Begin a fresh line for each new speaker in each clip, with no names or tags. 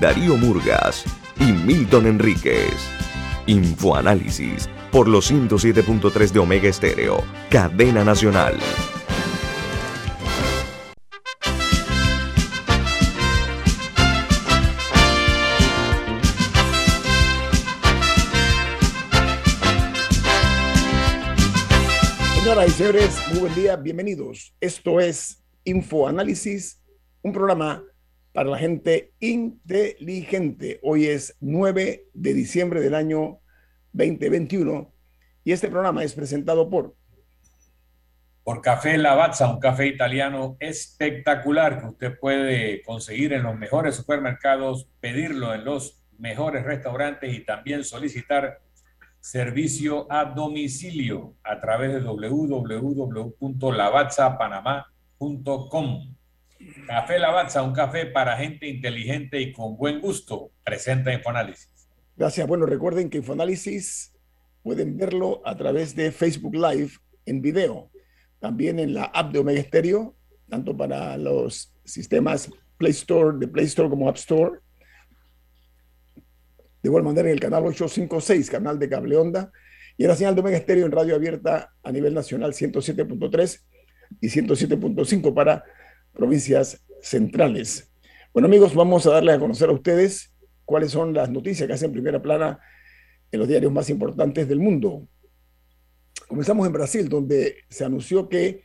Darío Murgas y Milton Enríquez. Infoanálisis por los 107.3 de Omega Estéreo, cadena nacional.
Señoras y señores, muy buen día, bienvenidos. Esto es Infoanálisis, un programa para la gente inteligente. Hoy es 9 de diciembre del año 2021 y este programa es presentado por...
Por Café Lavazza, un café italiano espectacular que usted puede conseguir en los mejores supermercados, pedirlo en los mejores restaurantes y también solicitar servicio a domicilio a través de www.lavazzapanamá.com. Café Lavazza, un café para gente inteligente y con buen gusto. Presenta Infoanálisis.
Gracias. Bueno, recuerden que Infoanálisis pueden verlo a través de Facebook Live en video. También en la app de Omega Stereo, tanto para los sistemas Play Store, de Play Store como App Store. De igual manera en el canal 856, canal de cable onda. Y en la señal de Omega Stereo en radio abierta a nivel nacional 107.3 y 107.5 para provincias centrales. Bueno amigos, vamos a darles a conocer a ustedes cuáles son las noticias que hacen primera plana en los diarios más importantes del mundo. Comenzamos en Brasil, donde se anunció que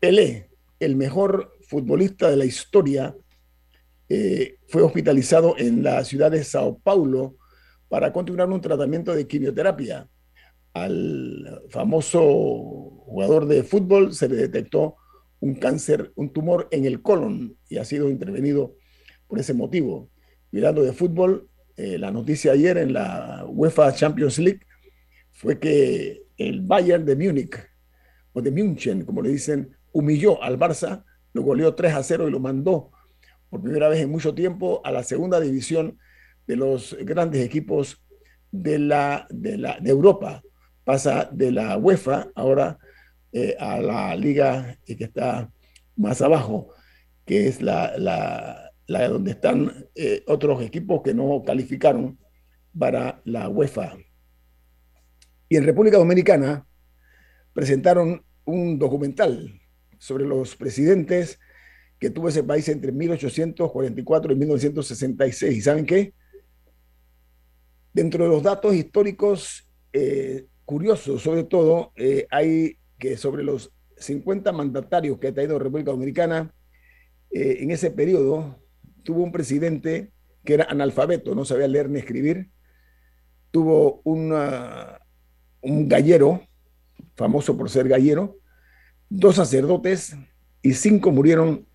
Pelé, el mejor futbolista de la historia, eh, fue hospitalizado en la ciudad de Sao Paulo para continuar un tratamiento de quimioterapia. Al famoso jugador de fútbol se le detectó un cáncer, un tumor en el colon y ha sido intervenido por ese motivo. Mirando de fútbol, eh, la noticia ayer en la UEFA Champions League fue que el Bayern de Múnich, o de München, como le dicen, humilló al Barça, lo goleó 3 a 0 y lo mandó por primera vez en mucho tiempo a la segunda división de los grandes equipos de, la, de, la, de Europa. Pasa de la UEFA ahora eh, a la liga que está más abajo, que es la, la, la donde están eh, otros equipos que no calificaron para la UEFA. Y en República Dominicana presentaron un documental sobre los presidentes que tuvo ese país entre 1844 y 1966. ¿Y saben qué? Dentro de los datos históricos eh, curiosos, sobre todo, eh, hay que sobre los 50 mandatarios que ha traído República Dominicana, eh, en ese periodo tuvo un presidente que era analfabeto, no sabía leer ni escribir, tuvo una, un gallero, famoso por ser gallero, dos sacerdotes y cinco murieron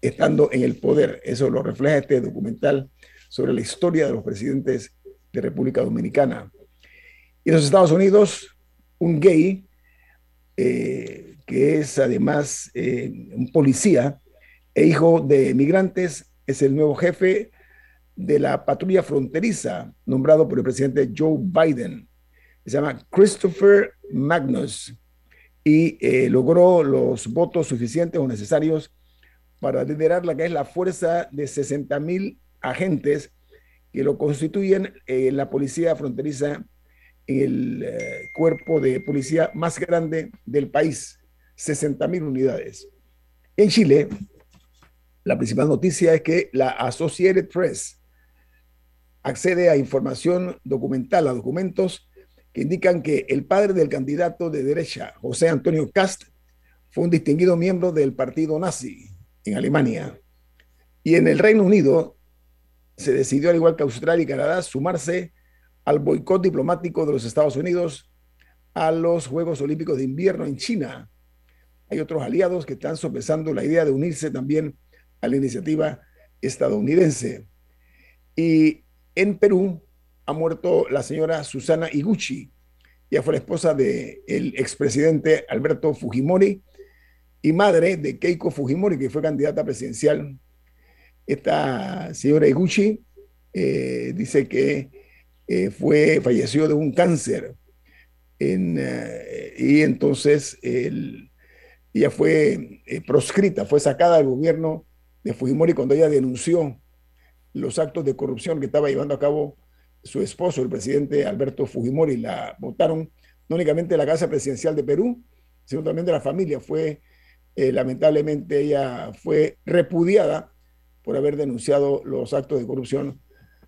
estando en el poder. Eso lo refleja este documental sobre la historia de los presidentes de República Dominicana. Y en los Estados Unidos, un gay eh, que es además eh, un policía e hijo de migrantes, es el nuevo jefe de la patrulla fronteriza, nombrado por el presidente Joe Biden. Se llama Christopher Magnus y eh, logró los votos suficientes o necesarios para liderar la que es la fuerza de 60 mil agentes que lo constituyen en la policía fronteriza el eh, cuerpo de policía más grande del país, 60 mil unidades. En Chile, la principal noticia es que la Associated Press accede a información documental, a documentos que indican que el padre del candidato de derecha, José Antonio Cast, fue un distinguido miembro del partido nazi en Alemania. Y en el Reino Unido se decidió, al igual que Australia y Canadá, sumarse al boicot diplomático de los Estados Unidos a los Juegos Olímpicos de Invierno en China. Hay otros aliados que están sopesando la idea de unirse también a la iniciativa estadounidense. Y en Perú ha muerto la señora Susana Iguchi. Ella fue la esposa del el expresidente Alberto Fujimori y madre de Keiko Fujimori, que fue candidata presidencial. Esta señora Iguchi eh, dice que eh, fue, falleció de un cáncer. Eh, y entonces ella fue eh, proscrita, fue sacada del gobierno de Fujimori cuando ella denunció los actos de corrupción que estaba llevando a cabo su esposo, el presidente Alberto Fujimori. La votaron no únicamente la Casa Presidencial de Perú, sino también de la familia. Fue, lamentablemente, ella fue repudiada por haber denunciado los actos de corrupción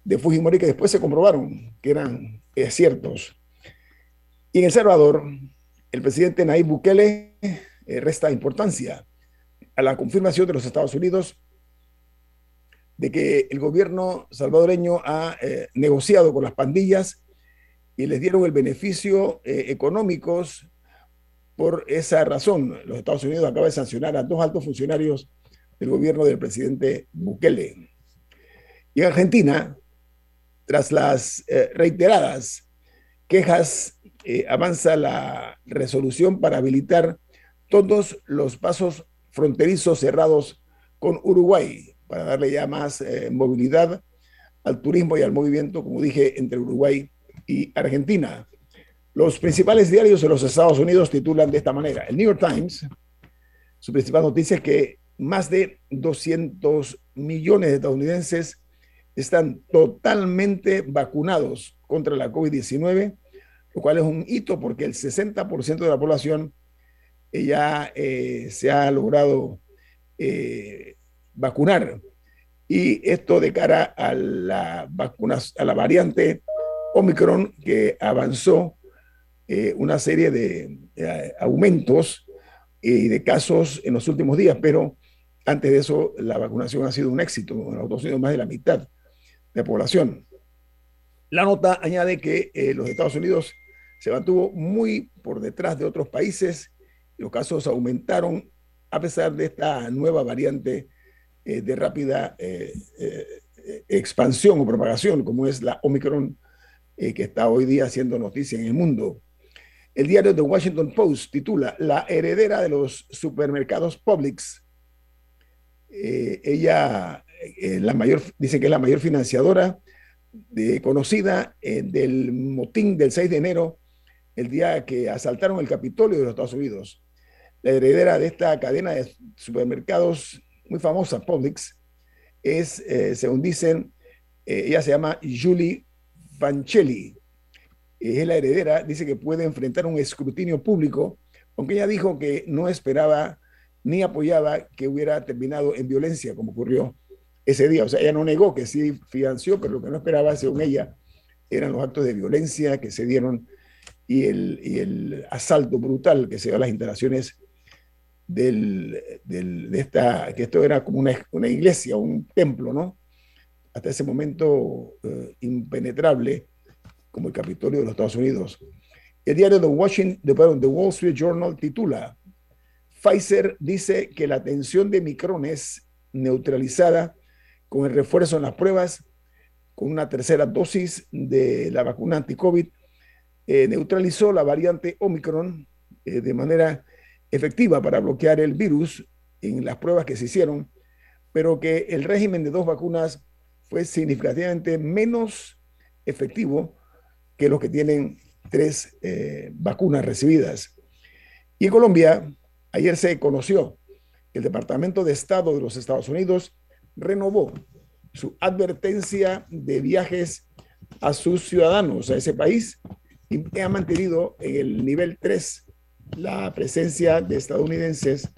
de Fujimori que después se comprobaron que eran eh, ciertos. Y en El Salvador, el presidente Nayib Bukele eh, resta importancia a la confirmación de los Estados Unidos de que el gobierno salvadoreño ha eh, negociado con las pandillas y les dieron el beneficio eh, económicos por esa razón. Los Estados Unidos acaban de sancionar a dos altos funcionarios del gobierno del presidente Bukele. Y en Argentina, tras las eh, reiteradas quejas, avanza la resolución para habilitar todos los pasos fronterizos cerrados con Uruguay para darle ya más eh, movilidad al turismo y al movimiento, como dije, entre Uruguay y Argentina. Los principales diarios de los Estados Unidos titulan de esta manera. El New York Times, su principal noticia es que más de 200 millones de estadounidenses están totalmente vacunados contra la COVID-19, lo cual es un hito porque el 60% de la población ya eh, se ha logrado eh, vacunar. Y esto de cara a la vacunas, a la variante Omicron que avanzó eh, una serie de, aumentos y de casos en los últimos días, pero antes de eso la vacunación ha sido un éxito, ha sido más de la mitad de la población. La nota añade que eh, los Estados Unidos se mantuvo muy por detrás de otros países, los casos aumentaron a pesar de esta nueva variante eh, de rápida eh, expansión o propagación, como es la Omicron, que está hoy día haciendo noticia en el mundo. El diario The Washington Post titula La heredera de los supermercados Publix. ella la mayor, dice que es la mayor financiadora de, conocida del motín del 6 de enero, el día que asaltaron el Capitolio de los Estados Unidos. La heredera de esta cadena de supermercados muy famosa, Publix, es, eh, según dicen, eh, ella se llama Julie Vancelli, es la heredera, dice que puede enfrentar un escrutinio público, aunque ella dijo que no esperaba ni apoyaba que hubiera terminado en violencia, como ocurrió ese día. O sea, ella no negó que sí financió, pero lo que no esperaba, según ella, eran los actos de violencia que se dieron y el, asalto brutal que se dio a las instalaciones de esta, que esto era como una, iglesia, un templo, ¿no? Hasta ese momento eh, impenetrable como el Capitolio de los Estados Unidos. El diario The, Washington, The Wall Street Journal titula, Pfizer dice que la tensión de Micron es neutralizada con el refuerzo en las pruebas, con una tercera dosis de la vacuna anti-COVID, eh, neutralizó la variante Omicron eh, de manera efectiva para bloquear el virus en las pruebas que se hicieron, pero que el régimen de dos vacunas fue significativamente menos efectivo que los que tienen tres eh, vacunas recibidas. Y en Colombia, ayer se conoció que el Departamento de Estado de los Estados Unidos renovó su advertencia de viajes a sus ciudadanos a ese país y ha mantenido en el nivel 3 la presencia de estadounidenses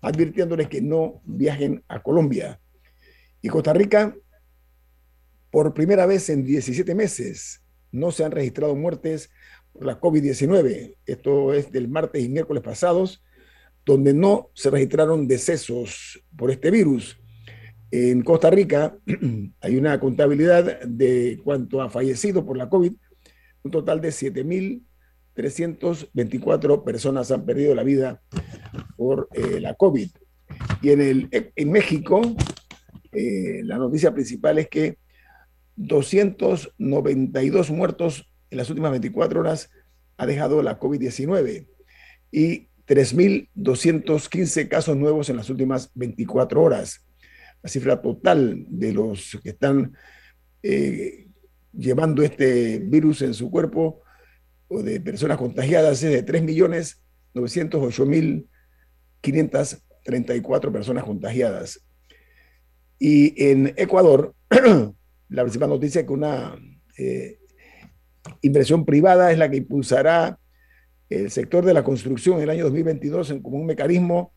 advirtiéndoles que no viajen a Colombia. Y Costa Rica, por primera vez en 17 meses, no se han registrado muertes por la COVID-19. Esto es del martes y miércoles pasados, donde no se registraron decesos por este virus. En Costa Rica hay una contabilidad de cuanto ha fallecido por la COVID, un total de 7.000 324 personas han perdido la vida por eh, la COVID. Y en, el, en México, eh, la noticia principal es que 292 muertos en las últimas 24 horas ha dejado la COVID-19 y 3.215 casos nuevos en las últimas 24 horas. La cifra total de los que están eh, llevando este virus en su cuerpo o de personas contagiadas es de 3.908.534 personas contagiadas. Y en Ecuador, la principal noticia es que una eh, inversión privada es la que impulsará el sector de la construcción en el año 2022 como un mecanismo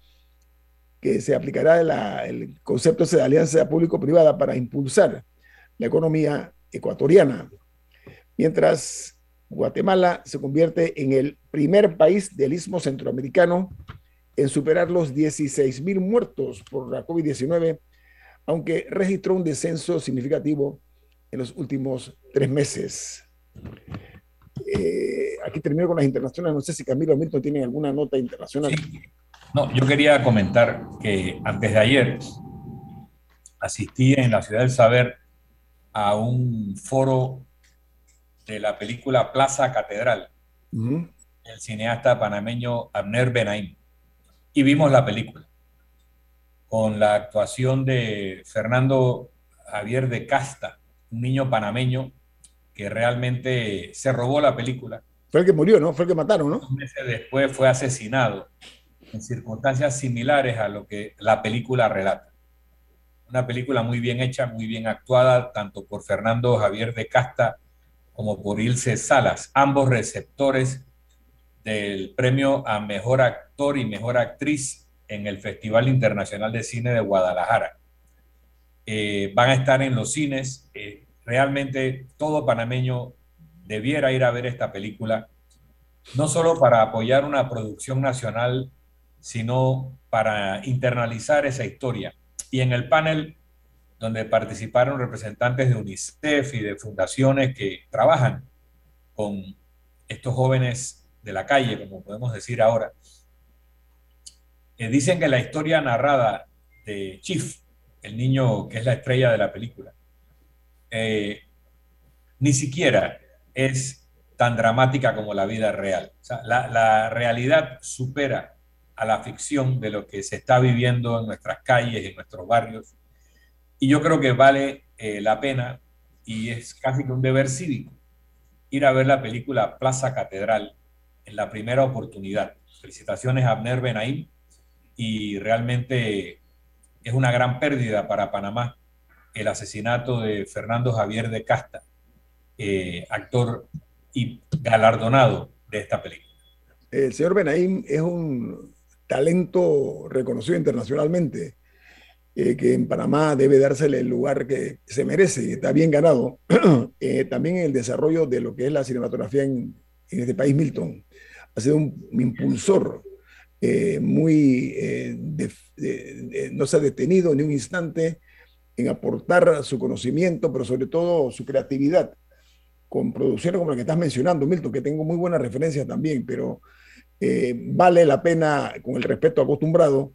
que se aplicará el concepto de alianza público-privada para impulsar la economía ecuatoriana. Mientras Guatemala se convierte en el primer país del istmo centroamericano en superar los 16 mil muertos por la COVID-19, aunque registró un descenso significativo en los últimos tres meses. Eh, aquí termino con las internacionales. No sé si Camilo Milton tiene alguna nota internacional.
No, yo quería comentar que antes de ayer asistí en la Ciudad del Saber a un foro de la película Plaza Catedral, el cineasta panameño Abner Benaim. Y vimos la película con la actuación de Fernando Javier de Casta, un niño panameño que realmente se robó la película.
Fue el que murió, ¿no? Fue el que mataron, ¿no?
meses después fue asesinado en circunstancias similares a lo que la película relata. Una película muy bien hecha, muy bien actuada, tanto por Fernando Javier de Casta como por Ilse Salas, ambos receptores del premio a Mejor Actor y Mejor Actriz en el Festival Internacional de Cine de Guadalajara. Eh, van a estar en los cines. Eh, realmente todo panameño debiera ir a ver esta película, no solo para apoyar una producción nacional sino para internalizar esa historia. Y en el panel donde participaron representantes de UNICEF y de fundaciones que trabajan con estos jóvenes de la calle, como podemos decir ahora, eh, dicen que la historia narrada de Chief, el niño que es la estrella de la película, eh, ni siquiera es tan dramática como la vida real. la, la realidad supera a la ficción de lo que se está viviendo en nuestras calles, en nuestros barrios. Y yo creo que vale eh, la pena y es casi que un deber cívico ir a ver la película Plaza Catedral en la primera oportunidad. Felicitaciones a Abner Benaim y realmente es una gran pérdida para Panamá el asesinato de Fernando Javier de Casta, eh, actor y galardonado de esta película.
El señor Benaim es un talento reconocido internacionalmente, eh, que en Panamá debe dársele el lugar que se merece, está bien ganado, eh, también en el desarrollo de lo que es la cinematografía en, este país, Milton. Ha sido un, impulsor eh, muy, no se ha detenido ni un instante en aportar su conocimiento, pero sobre todo su creatividad, con producciones como la que estás mencionando, Milton, que tengo muy buenas referencias también, pero eh, vale la pena, con el respeto acostumbrado,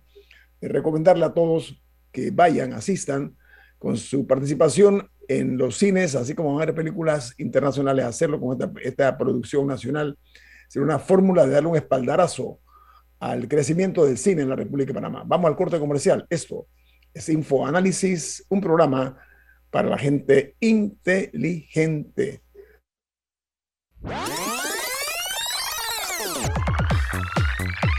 eh, recomendarle a todos que vayan, asistan con su participación en los cines, así como van a ver películas internacionales, hacerlo con esta, producción nacional, ser una fórmula de darle un espaldarazo al crecimiento del cine en la República de Panamá. Vamos al corte comercial. Esto es Infoanálisis, un programa para la gente inteligente.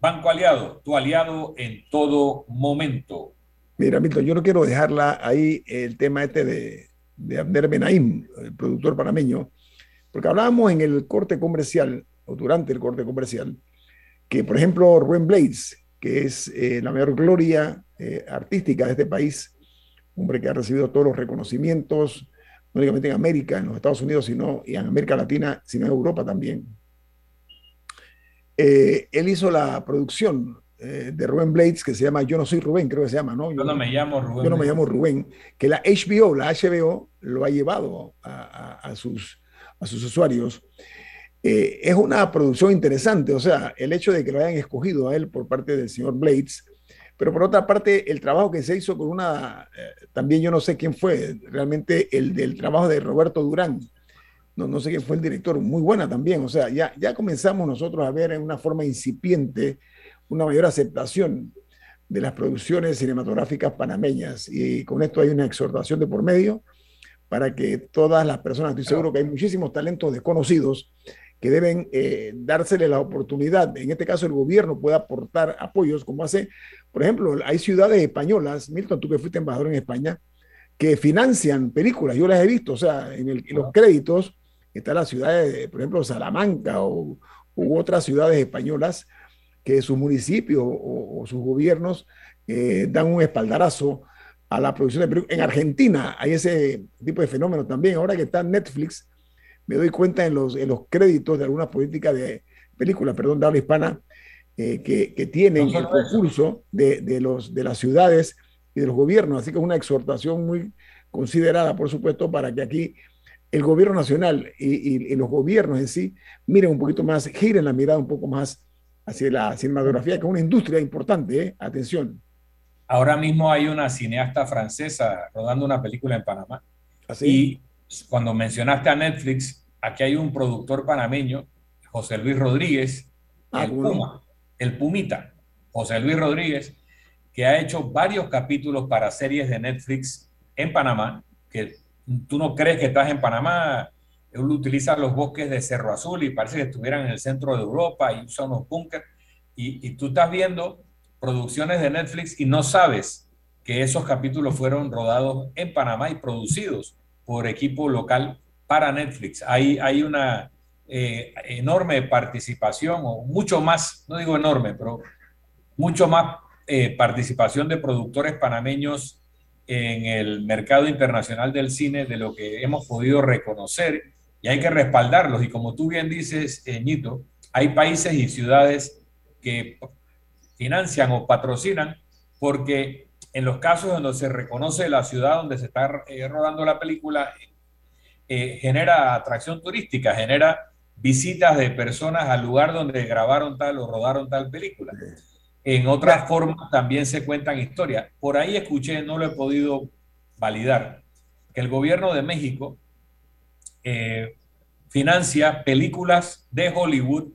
Banco Aliado, tu aliado en todo momento.
Mira, Milton, yo no quiero dejarla ahí el tema este de, de Abner Benaim, el productor panameño, porque hablábamos en el corte comercial, o durante el corte comercial, que por ejemplo Rubén Blades, que es eh, la mayor gloria eh, artística de este país, hombre que ha recibido todos los reconocimientos, no únicamente en América, en los Estados Unidos, sino y en América Latina, sino en Europa también eh, él hizo la producción eh, de Rubén Blades que se llama Yo no soy Rubén, creo que se llama, ¿no?
Yo, no me llamo Rubén.
Yo no me llamo Rubén, que la HBO, la HBO, lo ha llevado a, sus, a sus usuarios. Eh, es una producción interesante, o sea, el hecho de que lo hayan escogido a él por parte del señor Blades, pero por otra parte, el trabajo que se hizo con una, también yo no sé quién fue, realmente el del trabajo de Roberto Durán, no, no sé quién fue el director, muy buena también. O sea, ya, ya comenzamos nosotros a ver en una forma incipiente una mayor aceptación de las producciones cinematográficas panameñas. Y con esto hay una exhortación de por medio para que todas las personas, estoy seguro que hay muchísimos talentos desconocidos que deben eh, dársele la oportunidad. En este caso, el gobierno puede aportar apoyos, como hace, por ejemplo, hay ciudades españolas, Milton, tú que fuiste embajador en España, que financian películas. Yo las he visto, o sea, en, en los créditos está la ciudad de, por ejemplo, Salamanca o, u otras ciudades españolas que sus municipios o, sus gobiernos eh, dan un espaldarazo a la producción de películas. En Argentina hay ese tipo de fenómeno también. Ahora que está Netflix, me doy cuenta en los, en los créditos de algunas políticas de películas, perdón, de habla hispana, eh, que, que, tienen el concurso de, de, los, de las ciudades y de los gobiernos. Así que es una exhortación muy considerada, por supuesto, para que aquí el gobierno nacional y, los gobiernos en sí miren un poquito más, giren la mirada un poco más hacia la cinematografía, que es una industria importante, ¿eh? atención.
Ahora mismo hay una cineasta francesa rodando una película en Panamá. ¿Así? ¿Ah, y cuando mencionaste a Netflix, aquí hay un productor panameño, José Luis Rodríguez, ah, el Puma, el Pumita, José Luis Rodríguez, que ha hecho varios capítulos para series de Netflix en Panamá, que tú no crees que estás en Panamá, él utiliza los bosques de Cerro Azul y parece que estuvieran en el centro de Europa y usa unos búnker. Y, tú estás viendo producciones de Netflix y no sabes que esos capítulos fueron rodados en Panamá y producidos por equipo local para Netflix. Hay, hay una eh, enorme participación, o mucho más, no digo enorme, pero mucho más eh, participación de productores panameños en el mercado internacional del cine de lo que hemos podido reconocer y hay que respaldarlos. Y como tú bien dices, eh, Ñito, hay países y ciudades que financian o patrocinan porque en los casos donde se reconoce la ciudad donde se está eh, rodando la película, eh, genera atracción turística, genera visitas de personas al lugar donde grabaron tal o rodaron tal película. En otras formas también se cuentan historias. Por ahí escuché, no lo he podido validar, que el gobierno de México eh, financia películas de Hollywood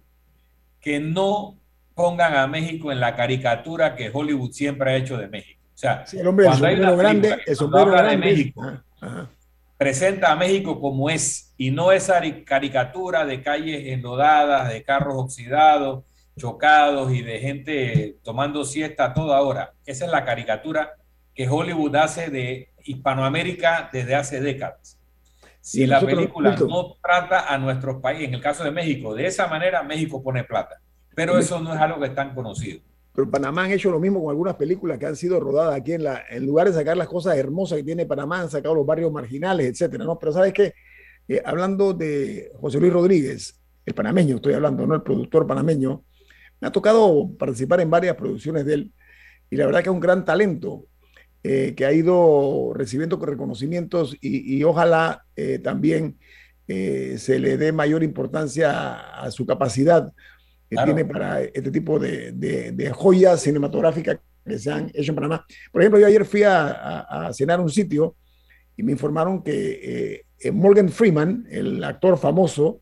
que no pongan a México en la caricatura que Hollywood siempre ha hecho de México. O sea,
el hombre del sombrero grande, el sombrero grande
de México, presenta a México como es y no esa caricatura de calles enlodadas, de carros oxidados, chocados y de gente tomando siesta a toda hora. Esa es la caricatura que Hollywood hace de Hispanoamérica desde hace décadas. Si la película no trata a nuestros países, en el caso de México, de esa manera, México pone plata. Pero eso no es algo que es tan conocido.
Pero Panamá han hecho lo mismo con algunas películas que han sido rodadas aquí en la, en lugar de sacar las cosas hermosas que tiene Panamá, han sacado los barrios marginales, etcétera, ¿no? Pero sabes qué, eh, hablando de José Luis Rodríguez, el panameño, estoy hablando, ¿no? El productor panameño, me ha tocado participar en varias producciones de él y la verdad que es un gran talento eh, que ha ido recibiendo reconocimientos y, ojalá eh, también se le dé mayor importancia a su capacidad que tiene para este tipo de, de, joyas cinematográficas que se han hecho en Panamá. Por ejemplo, yo ayer fui a, a, cenar a un sitio y me informaron que eh, Morgan Freeman, el actor famoso,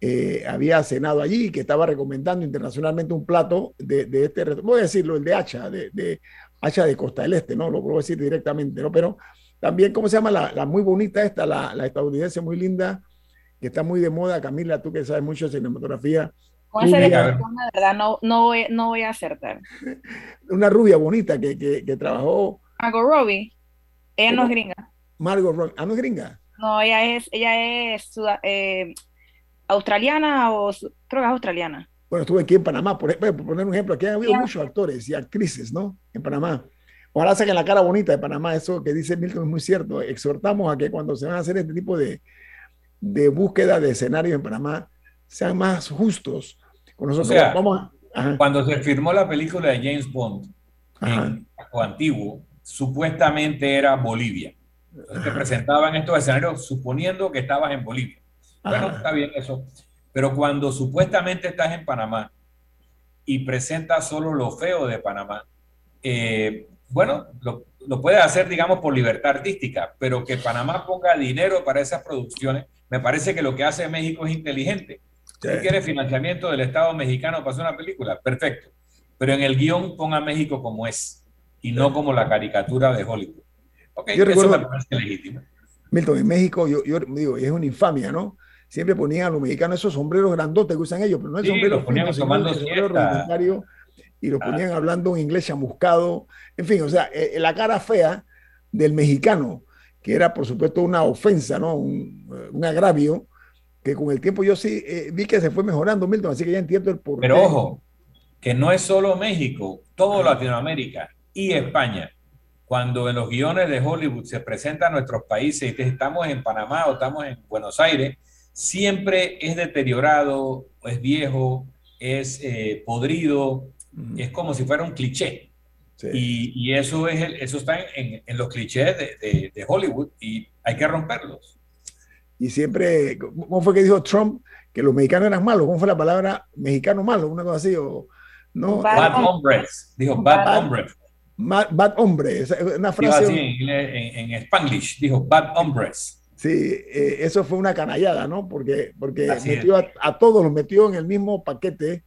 eh, había cenado allí que estaba recomendando internacionalmente un plato de, de este, voy a decirlo, el de Hacha, de, de, Hacha de Costa del Este, ¿no? Lo puedo decir directamente, ¿no? Pero también, ¿cómo se llama? La, la muy bonita esta, la, la, estadounidense muy linda, que está muy de moda, Camila, tú que sabes mucho de cinematografía,
con esa declaración, la verdad, no, no, voy, no voy a acertar.
Una rubia bonita que, que, que trabajó.
Margot Robbie. Ella no es gringa.
Margot Robbie. ¿Ah, no es gringa?
No, ella es, ella es eh, australiana o creo que es australiana.
Bueno, estuve aquí en Panamá, por, por poner un ejemplo, aquí ha habido muchos actores y actrices, ¿no? En Panamá. Ojalá saquen la cara bonita de Panamá, eso que dice Milton es muy cierto. Exhortamos a que cuando se van a hacer este tipo de, de búsqueda de escenarios en Panamá, sean más justos,
cuando se firmó la película de James Bond, o antiguo, supuestamente era Bolivia. Entonces te presentaban estos escenarios suponiendo que estabas en Bolivia. Bueno, está bien eso. Pero cuando supuestamente estás en Panamá y presentas solo lo feo de Panamá, eh, bueno, lo, lo puedes hacer, digamos, por libertad artística, pero que Panamá ponga dinero para esas producciones, me parece que lo que hace México es inteligente si quiere financiamiento del Estado mexicano para hacer una película, perfecto. Pero en el guion ponga México como es y no como la caricatura de Hollywood. Okay, yo recuerdo, me parece legítimo.
Milton, en México, yo, yo digo, es una infamia, ¿no? Siempre ponían a los mexicanos esos sombreros grandotes que usan ellos, pero no es sí, sombrero los
ponían tomando
y lo ponían hablando un inglés chamuscado. En fin, o sea, eh, la cara fea del mexicano, que era por supuesto una ofensa, ¿no? Un, un agravio que con el tiempo yo sí eh, vi que se fue mejorando, Milton, así que ya entiendo el porqué.
Pero ojo, que no es solo México, todo Latinoamérica y España. Cuando en los guiones de Hollywood se presentan nuestros países y que estamos en Panamá o estamos en Buenos Aires, siempre es deteriorado, es viejo, es eh, podrido, es como si fuera un cliché. Y, y, eso, es el, eso está en, en los clichés de, de, de Hollywood y hay que romperlos
y siempre, ¿cómo fue que dijo Trump? Que los mexicanos eran malos, ¿cómo fue la palabra mexicano malo? Una cosa así, o no.
Bad, hombres, dijo bad, hombres.
Bad, hombre, una frase.
en, en, en, Spanglish, dijo bad hombres.
Sí, eh, eso fue una canallada, ¿no? Porque, porque metió a, todos, los metió en el mismo paquete.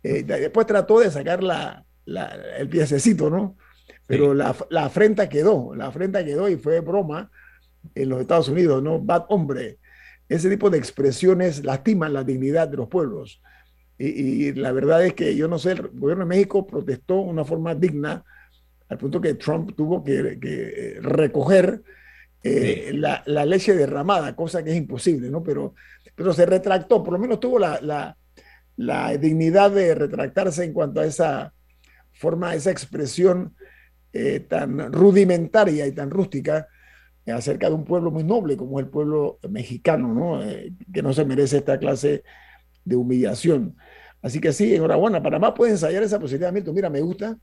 Eh, después trató de sacar la, la, el piececito, ¿no? Pero la, la afrenta quedó, la afrenta quedó y fue broma en los Estados Unidos, ¿no? Bad hombre. Ese tipo de expresiones lastiman la dignidad de los pueblos. Y, la verdad es que yo no sé, el gobierno de México protestó de una forma digna, al punto que Trump tuvo que, que recoger eh, la, la, leche derramada, cosa que es imposible, ¿no? Pero, pero se retractó, por lo menos tuvo la, la, la dignidad de retractarse en cuanto a esa forma, esa expresión eh, tan rudimentaria y tan rústica acerca de un pueblo muy noble como el pueblo mexicano, ¿no? Eh, que no se merece esta clase de humillación. Así que sí, enhorabuena. Panamá puede ensayar esa posibilidad, Milton. Mira, me gusta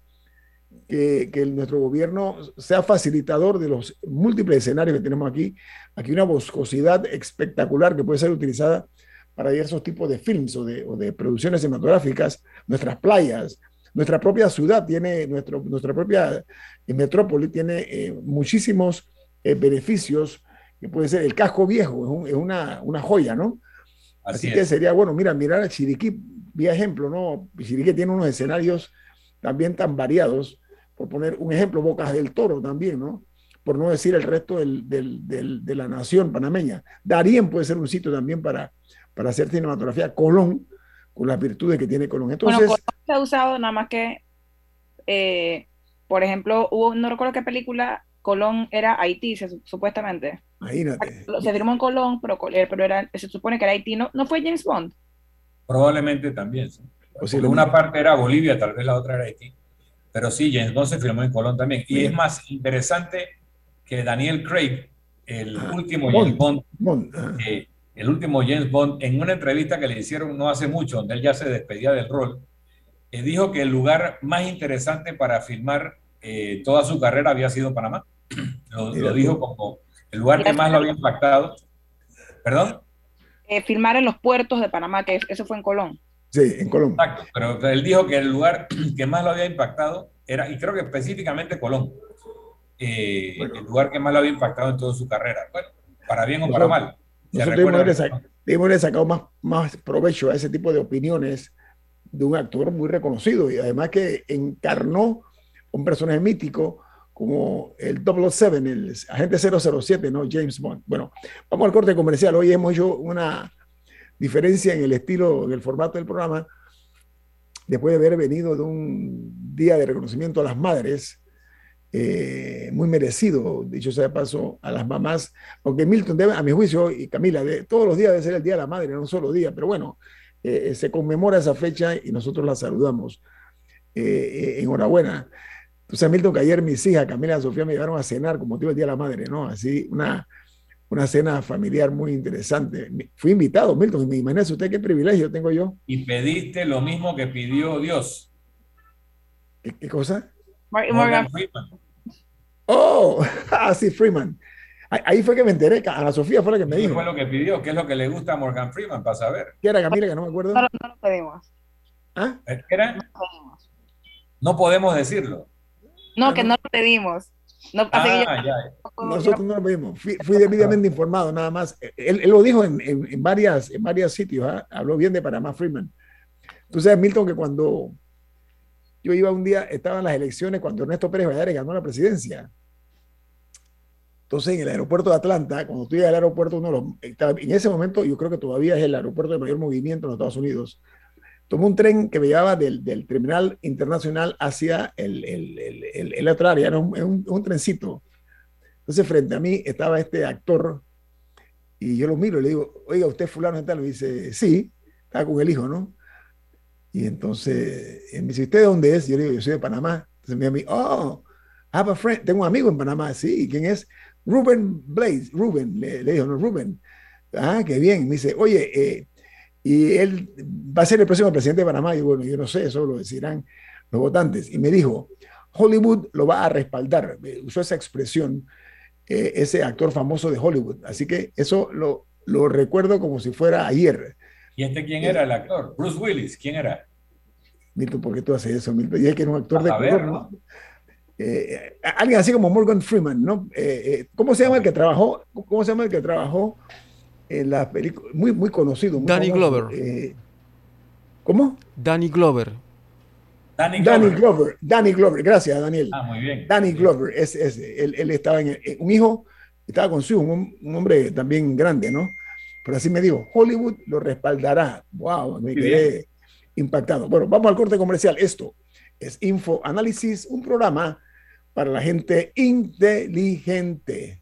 que, que, nuestro gobierno sea facilitador de los múltiples escenarios que tenemos aquí. Aquí una boscosidad espectacular que puede ser utilizada para diversos tipos de films o de, o de producciones cinematográficas, nuestras playas, nuestra propia ciudad tiene, nuestro, nuestra propia eh, metrópoli tiene eh, muchísimos eh, beneficios, que puede ser el casco viejo, es, un, es una, una, joya, ¿no? Así, Así que sería bueno, mira, mirar a Chiriquí, vía ejemplo, ¿no? Chiriquí tiene unos escenarios también tan variados, por poner un ejemplo, Bocas del Toro también, ¿no? Por no decir el resto del, del, del, de la nación panameña. Darien puede ser un sitio también para, para hacer cinematografía. Colón, con las virtudes que tiene Colón. Entonces,
bueno, Colón se ha usado nada más que, eh, por ejemplo, hubo, no recuerdo qué película, Colón era Haití, se, supuestamente.
Imagínate.
Se firmó en Colón, pero, eh, pero era, se supone que era Haití. ¿No, ¿No fue James Bond?
Probablemente también. Sí. O sea, una parte era Bolivia, tal vez la otra era Haití. Pero sí, James Bond se firmó en Colón también. Y sí. es más interesante que Daniel Craig, el ah, último Bond, James Bond, Bond. Ah. Eh, el último James Bond, en una entrevista que le hicieron no hace mucho, donde él ya se despedía del rol, eh, dijo que el lugar más interesante para filmar eh, toda su carrera había sido Panamá. Lo, lo, dijo como el lugar que más lo había impactado. ¿Perdón?
Eh, filmar en los puertos de Panamá, que eso fue en Colón.
Sí, en Colón.
Exacto, pero él dijo que el lugar que más lo había impactado era, y creo que específicamente Colón, eh, bueno. el lugar que más lo había impactado en toda su carrera. Bueno, para bien o para mal.
Nosotros debemos sac haber sacado más, más provecho a ese tipo de opiniones de un actor muy reconocido y además que encarnó un personaje mítico como el 007, el agente 007, ¿no? James Bond. Bueno, vamos al corte comercial. Hoy hemos hecho una diferencia en el estilo, en el formato del programa, después de haber venido de un día de reconocimiento a las madres, eh, muy merecido, dicho sea de paso, a las mamás, aunque Milton debe, a mi juicio, y Camila, todos los días debe ser el Día de la Madre, no un solo día, pero bueno, eh, se conmemora esa fecha y nosotros la saludamos. Eh, enhorabuena. Entonces, Milton, que ayer mis hijas, Camila y Sofía, me llevaron a cenar con motivo del Día de la Madre, ¿no? Así, una, una cena familiar muy interesante. Fui invitado, Milton, me imagínese usted qué privilegio tengo yo.
Y pediste lo mismo que pidió Dios.
¿Qué, qué cosa?
Morgan, Morgan Freeman.
Oh, así ah, Freeman. Ahí fue que me enteré, Ana Sofía fue la que me
¿Qué
dijo.
fue lo que pidió? ¿Qué es lo que le gusta a Morgan Freeman para saber?
¿Qué era Camila que no me acuerdo?
No, no lo pedimos.
¿Ah?
¿Qué era? No, pedimos. no podemos decirlo.
No, ah, que no lo pedimos. No,
ah, ya.
Nosotros no lo pedimos. Fui, fui debidamente informado, nada más. Él, él lo dijo en, en, en, varias, en varios sitios. ¿eh? Habló bien de Panamá Freeman. Tú sabes, Milton, que cuando yo iba un día, estaban las elecciones cuando Ernesto Pérez Valladares ganó la presidencia. Entonces, en el aeropuerto de Atlanta, cuando tú llegas al aeropuerto, uno los, en ese momento yo creo que todavía es el aeropuerto de mayor movimiento en los Estados Unidos. Tomé un tren que me llevaba del, del terminal internacional hacia el, el, el, el otra área, era un, un, un, trencito. Entonces, frente a mí estaba este actor y yo lo miro y le digo, oiga, ¿usted fulano y tal? Me dice, sí, estaba con el hijo, ¿no? Y entonces me dice, ¿usted de dónde es? Yo le digo, yo soy de Panamá. Entonces me dice, oh, I have a friend, tengo un amigo en Panamá, sí, ¿quién es? Ruben Blaze, Ruben, le, le dijo, no, Ruben. Ah, qué bien. Me dice, oye, eh, y él va a ser el próximo presidente de Panamá. Y bueno, yo no sé, eso lo decidirán los votantes. Y me dijo, Hollywood lo va a respaldar. Usó esa expresión, eh, ese actor famoso de Hollywood. Así que eso lo, lo recuerdo como si fuera ayer.
¿Y este quién era el actor? Bruce Willis, ¿quién era?
Milton, ¿por qué tú haces eso, Milton? Y es que era un actor a de color, ¿no? Eh, alguien así como Morgan Freeman, ¿no? Eh, eh, ¿Cómo se llama el que trabajó? ¿Cómo se llama el que trabajó en la película? Muy, muy conocido. Muy
Danny
famoso.
Glover.
Eh, ¿Cómo?
Danny Glover.
Danny
Danny
Glover.
Glover. Danny Glover. Gracias, Daniel.
Ah, muy bien.
Danny Glover. Es, es, él, él estaba en, en, un hijo, estaba con su hijo, un, un, hombre también grande, ¿no? Pero así me dijo, Hollywood lo respaldará. Wow, me
Muy
quedé
bien.
impactado. Bueno, vamos al corte comercial. Esto es Info Análisis, un programa para la gente inteligente.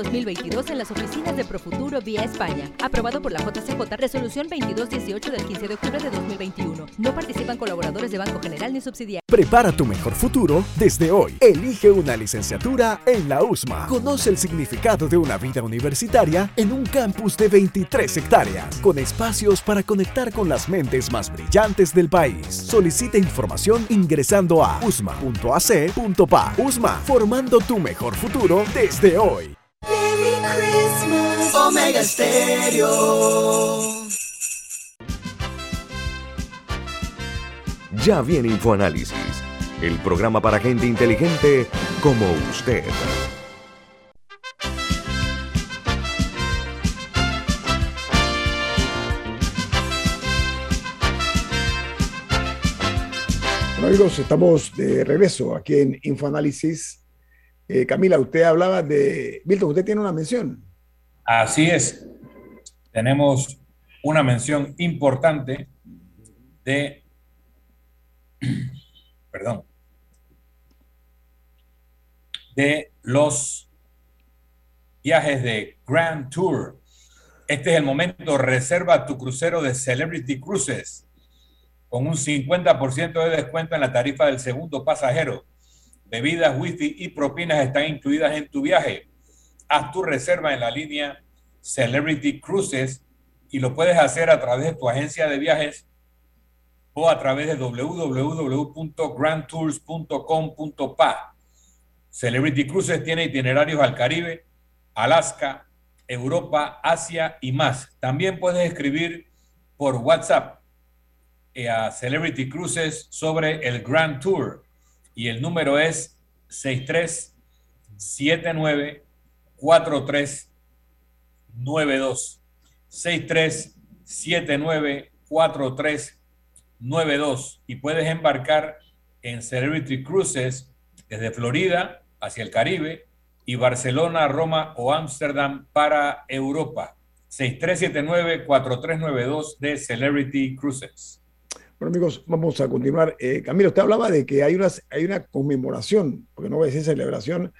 2022 en las oficinas de Profuturo vía España. Aprobado por la JCJ, resolución 2218 del 15 de octubre de 2021. No participan colaboradores de Banco General ni subsidiarios.
Prepara tu mejor futuro desde hoy. Elige una licenciatura en la USMA. Conoce el significado de una vida universitaria en un campus de 23 hectáreas, con espacios para conectar con las mentes más brillantes del país. Solicita información ingresando a usma.ac.pa. USMA, formando tu mejor futuro desde hoy.
Omega Stereo.
Ya viene InfoAnálisis, el programa para gente inteligente como usted.
Bueno, amigos, estamos de regreso aquí en InfoAnálisis. Eh, Camila, usted hablaba de. Milton, usted tiene una mención.
Así es. Tenemos una mención importante de. Perdón. De los viajes de Grand Tour. Este es el momento. Reserva tu crucero de Celebrity Cruises con un 50% de descuento en la tarifa del segundo pasajero. Bebidas, wifi y propinas están incluidas en tu viaje. Haz tu reserva en la línea Celebrity Cruises y lo puedes hacer a través de tu agencia de viajes o a través de www.grandtours.com.pa. Celebrity Cruises tiene itinerarios al Caribe, Alaska, Europa, Asia y más. También puedes escribir por WhatsApp eh, a Celebrity Cruises sobre el Grand Tour y el número es 6379 4392 6379 4392 y puedes embarcar en Celebrity Cruises desde Florida hacia el Caribe y Barcelona, Roma o Ámsterdam para Europa. 6379-4392 de Celebrity Cruises.
Bueno, amigos, vamos a continuar. Eh, Camilo, usted hablaba de que hay, unas, hay una conmemoración, porque no voy a decir celebración,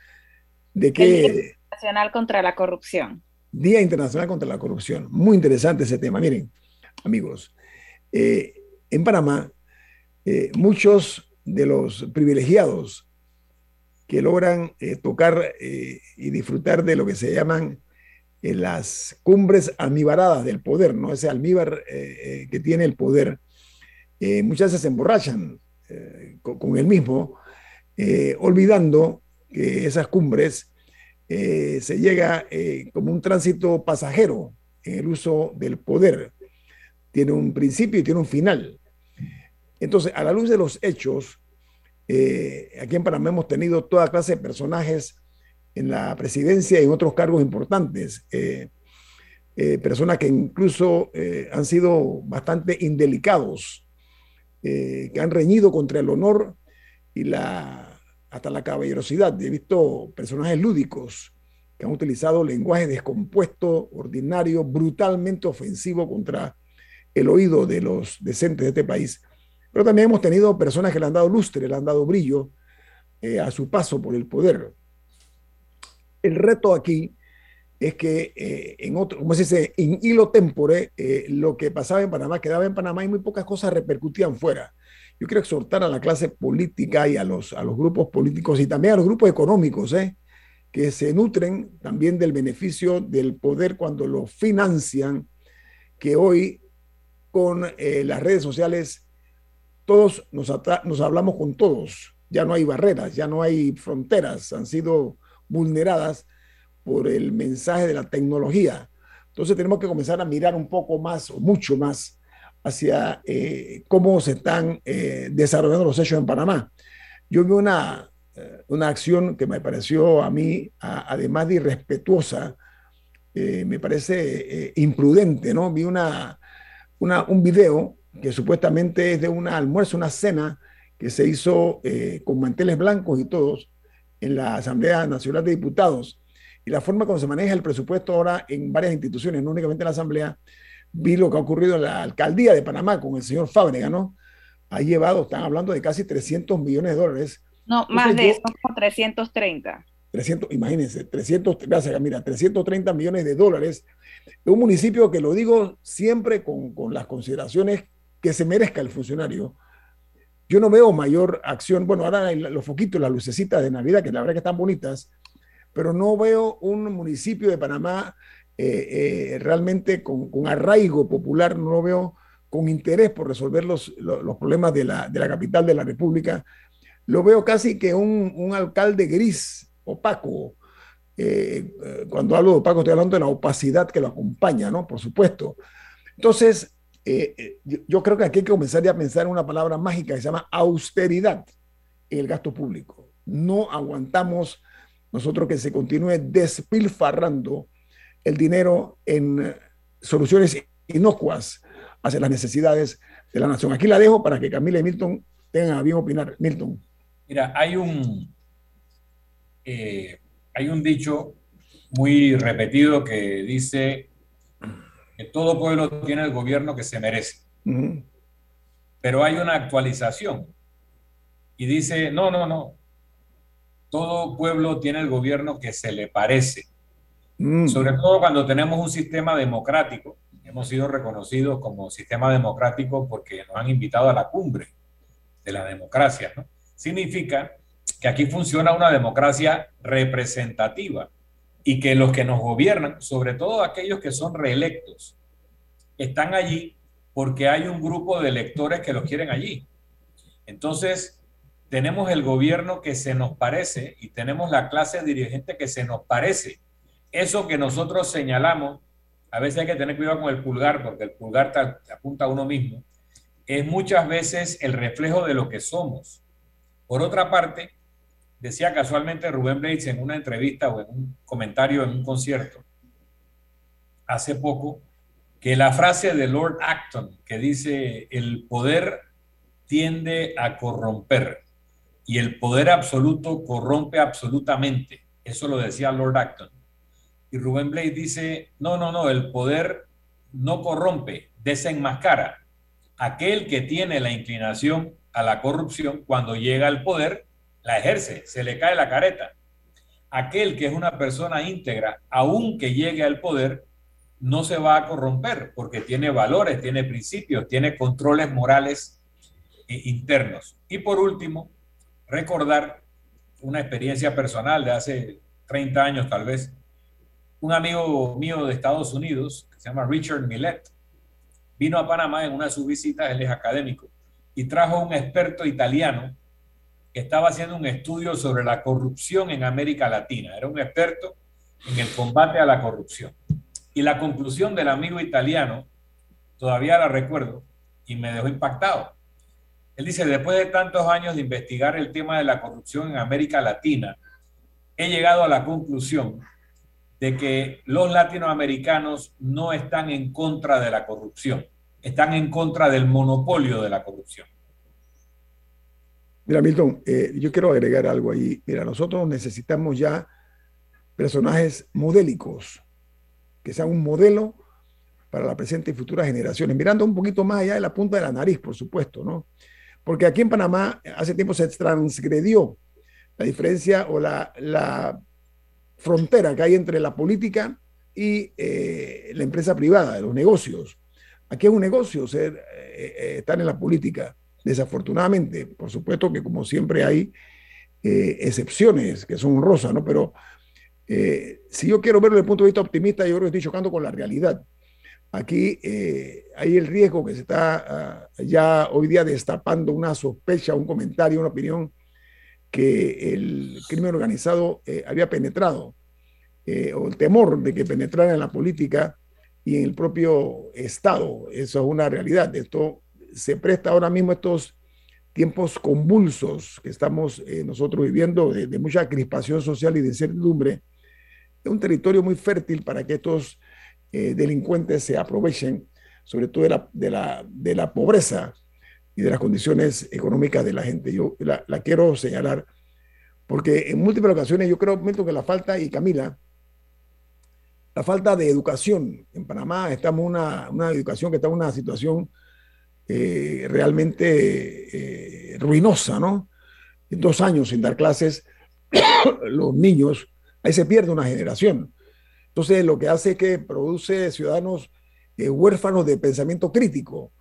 de que...
Día Internacional contra la Corrupción.
Día Internacional contra la Corrupción. Muy interesante ese tema. Miren, amigos, eh, en Panamá, eh, muchos de los privilegiados que logran tocar y disfrutar de lo que se llaman las cumbres almibaradas del poder, ¿no? Ese almíbar que tiene el poder, eh, muchas veces se emborrachan eh, con, con el mismo, eh, olvidando que esas cumbres se llega como un tránsito pasajero en el uso del poder. Tiene un principio y tiene un final. Entonces, a la luz de los hechos, aquí en Panamá hemos tenido toda clase de personajes en la presidencia y en otros cargos importantes. personas que incluso han sido bastante indelicados, eh, que han reñido contra el honor y la, hasta la caballerosidad. He visto personajes lúdicos que han utilizado lenguaje descompuesto, ordinario, brutalmente ofensivo contra el oído de los decentes de este país. Pero también hemos tenido personas que le han dado lustre, le han dado brillo eh, a su paso por el poder. El reto aquí es que eh, en otro, como se dice, en hilo tempore, eh, lo que pasaba en Panamá quedaba en Panamá y muy pocas cosas repercutían fuera. Yo quiero exhortar a la clase política y a los, a los grupos políticos y también a los grupos económicos, ¿eh? que se nutren también del beneficio del poder cuando lo financian, que hoy con eh, las redes sociales todos nos, nos hablamos con todos, ya no hay barreras, ya no hay fronteras, han sido vulneradas por el mensaje de la tecnología. Entonces tenemos que comenzar a mirar un poco más o mucho más hacia eh, cómo se están eh, desarrollando los hechos en Panamá. Yo vi una, una acción que me pareció a mí, además de irrespetuosa, me parece imprudente, ¿no? Vi una, una, un video que supuestamente es de un almuerzo, una cena que se hizo con manteles blancos y todos en la Asamblea Nacional de Diputados y la forma como se maneja el presupuesto ahora en varias instituciones, no únicamente en la Asamblea, vi lo que ha ocurrido en la alcaldía de Panamá con el señor Fábrega, ¿no? Ha llevado, están hablando de casi 300 millones de dólares.
No, más de eso, como 330.
300, imagínense, 300, gracias, mira, 330 millones de dólares. Un municipio que lo digo siempre con, con las consideraciones que se merezca el funcionario. Yo no veo mayor acción. Bueno, ahora los foquitos, las lucecitas de Navidad, que la verdad que están bonitas, pero no veo un municipio de Panamá eh, eh, realmente con, arraigo popular, no lo veo con interés por resolver los, los, problemas de la, de la, capital de la República. Lo veo casi que un, un alcalde gris, opaco. Eh, cuando hablo de opaco, estoy hablando de la opacidad que lo acompaña, ¿no? Por supuesto. Entonces, yo, creo que aquí hay que comenzar a pensar en una palabra mágica que se llama austeridad en el gasto público. No aguantamos nosotros que se continúe despilfarrando el dinero en soluciones inocuas hacia las necesidades de la nación. Aquí la dejo para que Camila y Milton tengan a bien opinar. Milton.
Mira, hay un, eh, hay un dicho muy repetido que dice que todo pueblo tiene el gobierno que se merece. Pero hay una actualización y dice, no, no, no, todo pueblo tiene el gobierno que se le parece. Mm. Sobre todo cuando tenemos un sistema democrático. Hemos sido reconocidos como sistema democrático porque nos han invitado a la cumbre de la democracia. Significa que aquí funciona una democracia representativa y que los que nos gobiernan, sobre todo aquellos que son reelectos, están allí porque hay un grupo de electores que los quieren allí. Entonces, tenemos el gobierno que se nos parece y tenemos la clase dirigente que se nos parece. Eso que nosotros señalamos, a veces hay que tener cuidado con el pulgar, porque el pulgar te, apunta a uno mismo, es muchas veces el reflejo de lo que somos. Por otra parte, decía casualmente Rubén Blades en una entrevista o en un comentario en un concierto hace poco, que la frase de Lord Acton, que dice, el poder tiende a corromper y el poder absoluto corrompe absolutamente. Eso lo decía Lord Acton. Y Rubén Blade dice, no, no, no, el poder no corrompe, desenmascara. Aquel que tiene la inclinación a la corrupción, cuando llega al poder, la ejerce, se le cae la careta. Aquel que es una persona íntegra, aunque llegue al poder, no se va a corromper porque tiene valores, tiene principios, tiene controles morales eh, internos. Y por último, recordar una experiencia personal de hace 30 años tal vez. Un amigo mío de Estados Unidos, que se llama Richard Millet, vino a Panamá en una de sus visitas, él es académico, y trajo un experto italiano que estaba haciendo un estudio sobre la corrupción en América Latina. Era un experto en el combate a la corrupción. Y la conclusión del amigo italiano, todavía la recuerdo y me dejó impactado. Él dice, después de tantos años de investigar el tema de la corrupción en América Latina, he llegado a la conclusión de que los latinoamericanos no están en contra de la corrupción, están en contra del monopolio de la corrupción.
Mira, Milton, eh, yo quiero agregar algo ahí. Mira, nosotros necesitamos ya personajes modélicos, que sean un modelo para la presente y futuras generaciones, mirando un poquito más allá de la punta de la nariz, por supuesto, ¿no? Porque aquí en Panamá hace tiempo se transgredió la diferencia o la, frontera que hay entre la política y eh, la empresa privada, los negocios. Aquí es un negocio ser, eh, eh, estar en la política, desafortunadamente. Por supuesto que como siempre hay excepciones que son rosas, ¿no? Pero si yo quiero verlo desde el punto de vista optimista, yo creo que estoy chocando con la realidad. Aquí eh, hay el riesgo que se está ah, ya hoy día destapando una sospecha, un comentario, una opinión que el crimen organizado eh, había penetrado, eh, o el temor de que penetrara en la política y en el propio Estado. Eso es una realidad. Esto se presta ahora mismo estos tiempos convulsos que estamos eh, nosotros viviendo, de, mucha crispación social y de incertidumbre, es un territorio muy fértil para que estos eh, delincuentes se aprovechen, sobre todo de la, de, la, de la, pobreza y de las condiciones económicas de la gente. Yo la, quiero señalar porque en múltiples ocasiones yo creo que la falta, y Camila, la falta de educación. En Panamá estamos en una, una educación que está una situación eh, realmente eh, ruinosa, ¿no? Dos años sin dar clases, los niños, ahí se pierde una generación. Entonces, lo que hace es que produce ciudadanos eh, huérfanos de pensamiento crítico,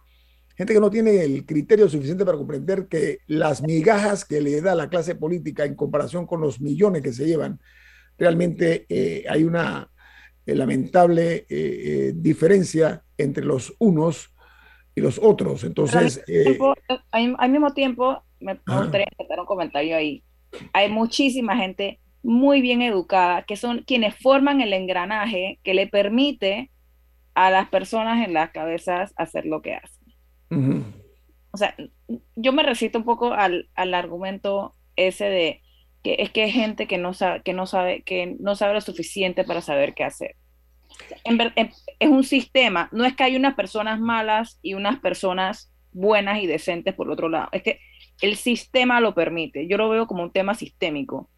gente que no tiene el criterio suficiente para comprender que las migajas que le da la clase política en comparación con los millones que se llevan, realmente hay una lamentable diferencia entre los unos y los otros. Entonces...
Eh, al mismo, tiempo, me gustaría hacer un comentario ahí. Hay muchísima gente muy bien educada que son quienes forman el engranaje que le permite a las personas en las cabezas hacer lo que hacen. O sea, yo me resisto un poco al, al, argumento ese de que es que hay gente que no sabe, que no sabe, que no sabe lo suficiente para saber qué hacer es un sistema, no es que hay unas personas malas y unas personas buenas y decentes por otro lado, es que el sistema lo permite, yo lo veo como un tema sistémico.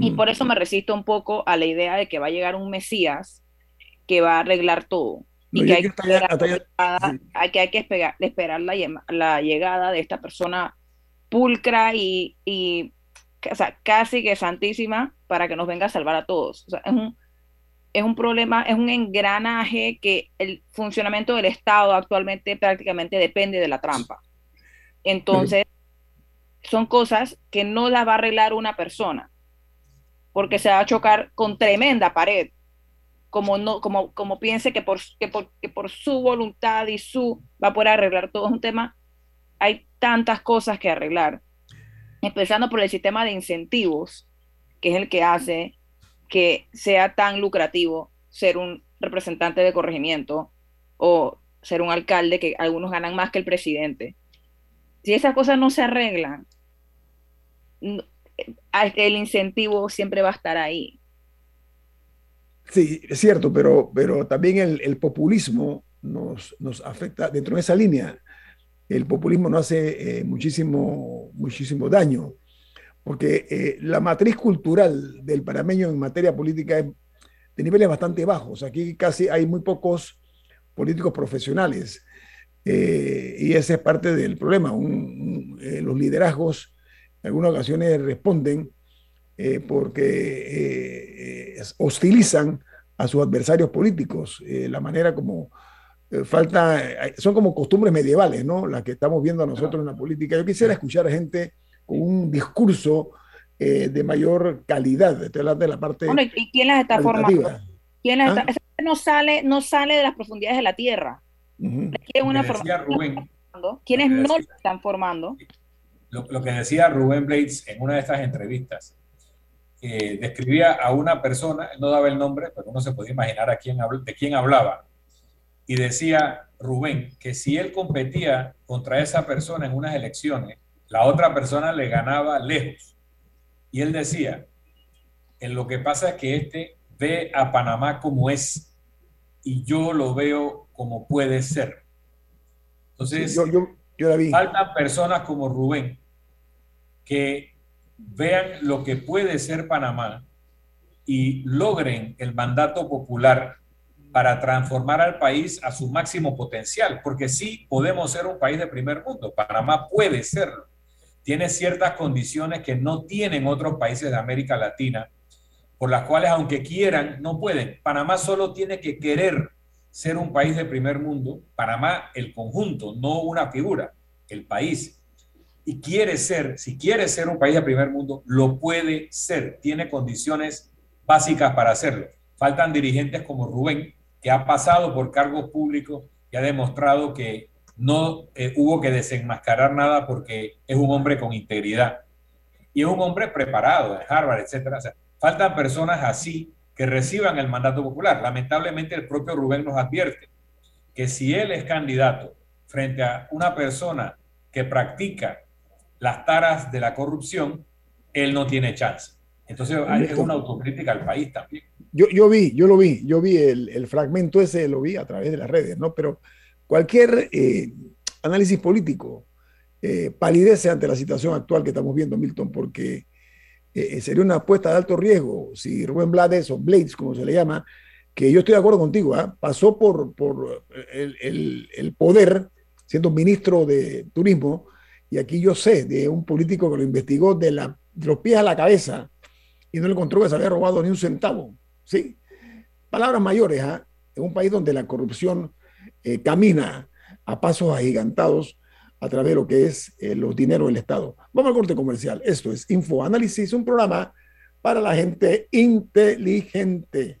Y por eso me resisto un poco a la idea de que va a llegar un Mesías que va a arreglar todo. y que hay, que esperar, esperar la, llegada de esta persona pulcra y, y casi que santísima para que nos venga a salvar a todos. O sea, es un, es un problema, es un engranaje que el funcionamiento del Estado actualmente prácticamente depende de la trampa. Entonces, son cosas que no las va a arreglar una persona, porque se va a chocar con tremenda pared, como, no, como, como piense que por, que, por, que por su voluntad y su va a poder arreglar todo. Es un tema, hay tantas cosas que arreglar, empezando por el sistema de incentivos, que es el que hace que sea tan lucrativo ser un representante de corregimiento o ser un alcalde que algunos ganan más que el presidente. Si esas cosas no se arreglan, el incentivo siempre va a estar ahí.
Sí, es cierto, pero, pero también el, populismo nos, nos, afecta dentro de esa línea. El populismo no hace eh, muchísimo, muchísimo daño porque eh, la matriz cultural del panameño en materia política es de niveles bastante bajos. Aquí casi hay muy pocos políticos profesionales eh, y ese es parte del problema. Los liderazgos en algunas ocasiones responden porque hostilizan a sus adversarios políticos. la manera como falta, son como costumbres medievales, ¿no? Las que estamos viendo a nosotros en la política. Yo quisiera escuchar a gente un discurso eh, de mayor calidad. Estoy hablando de la parte.
Bueno, ¿y quién las está formando? ¿Quién las ¿Ah? no, sale, no sale de las profundidades de la tierra. una
Rubén,
¿Quiénes no están formando?
Lo, lo, que decía Rubén Blades en una de estas entrevistas, eh, describía a una persona, no daba el nombre, pero uno se podía imaginar a quién, de quién hablaba, y decía Rubén que si él competía contra esa persona en unas elecciones, la otra persona le ganaba lejos. Y él decía, en lo que pasa es que este ve a Panamá como es y yo lo veo como puede ser. Entonces, faltan personas como Rubén que vean lo que puede ser Panamá y logren el mandato popular para transformar al país a su máximo potencial, porque sí podemos ser un país de primer mundo, Panamá puede serlo tiene ciertas condiciones que no tienen otros países de América Latina, por las cuales aunque quieran, no pueden. Panamá solo tiene que querer ser un país de primer mundo, Panamá el conjunto, no una figura, el país. Y quiere ser, si quiere ser un país de primer mundo, lo puede ser, tiene condiciones básicas para hacerlo. Faltan dirigentes como Rubén, que ha pasado por cargos públicos y ha demostrado que no eh, hubo que desenmascarar nada porque es un hombre con integridad y es un hombre preparado de Harvard, etcétera. faltan personas así que reciban el mandato popular. Lamentablemente el propio Rubén nos advierte que si él es candidato frente a una persona que practica las taras de la corrupción, él no tiene chance. Entonces hay una autocrítica al país también.
Yo, yo vi, yo lo vi, yo vi el, el, fragmento ese, lo vi a través de las redes, ¿no? Pero cualquier eh, análisis político eh, palidece ante la situación actual que estamos viendo, Milton, porque eh, sería una apuesta de alto riesgo si Rubén Blades o Blades, como se le llama, que yo estoy de acuerdo contigo, ¿ah? pasó por, por el, el, el, poder siendo ministro de turismo, y aquí yo sé de un político que lo investigó de, la, los pies a la cabeza y no le encontró que se había robado ni un centavo. ¿sí? Palabras mayores, ¿ah? en un país donde la corrupción eh, camina a pasos agigantados a través de lo que es eh, los dineros del Estado. Vamos al corte comercial. Esto es Infoanálisis, un programa para la gente inteligente.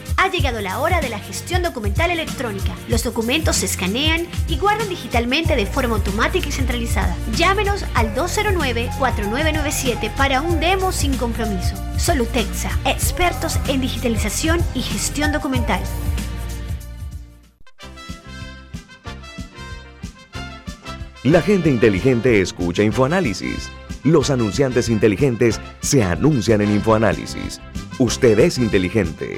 Ha llegado la hora de la gestión documental electrónica. Los documentos se escanean y guardan digitalmente de forma automática y centralizada. Llámenos al 209-4997 para un demo sin compromiso. Solutexa, expertos en digitalización y gestión documental.
La gente inteligente escucha InfoAnálisis. Los anunciantes inteligentes se anuncian en InfoAnálisis. Usted es inteligente.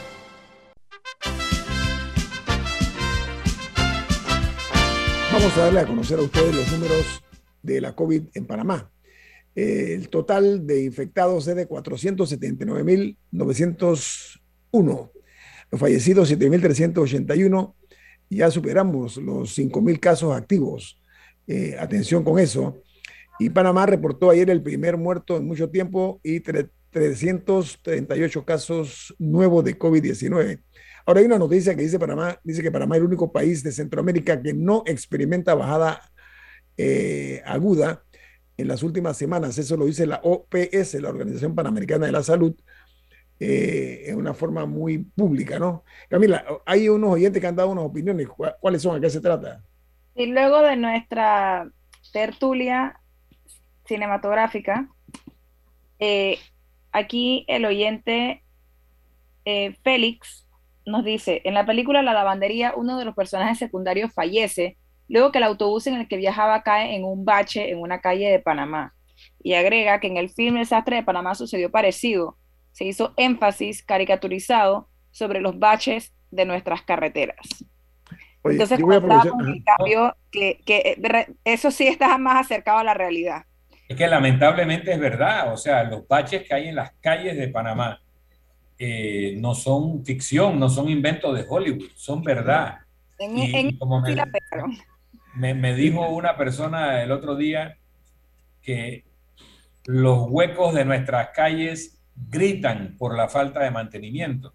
Vamos a darle a conocer a ustedes los números de la COVID en Panamá. Eh, el total de infectados es de 479.901. Los fallecidos 7.381. Ya superamos los 5.000 casos activos. Eh, atención con eso. Y Panamá reportó ayer el primer muerto en mucho tiempo y 338 casos nuevos de COVID-19. Ahora hay una noticia que dice Panamá, dice que Panamá es el único país de Centroamérica que no experimenta bajada eh, aguda en las últimas semanas. Eso lo dice la OPS, la Organización Panamericana de la Salud, eh, en una forma muy pública, ¿no? Camila, hay unos oyentes que han dado unas opiniones. ¿Cuáles son? ¿A qué se trata?
Y luego de nuestra tertulia cinematográfica, eh, aquí el oyente Félix nos dice, en la película La lavandería, uno de los personajes secundarios fallece luego que el autobús en el que viajaba cae en un bache en una calle de Panamá. Y agrega que en el film El desastre de Panamá sucedió parecido. Se hizo énfasis caricaturizado sobre los baches de nuestras carreteras. Entonces, un cambio que, que eh, eso sí está más acercado a la realidad.
Es que lamentablemente es verdad, o sea, los baches que hay en las calles de Panamá eh, no son ficción, no son inventos de Hollywood, son verdad. y, como me, me, dijo una persona el otro día que los huecos de nuestras calles gritan por la falta de mantenimiento.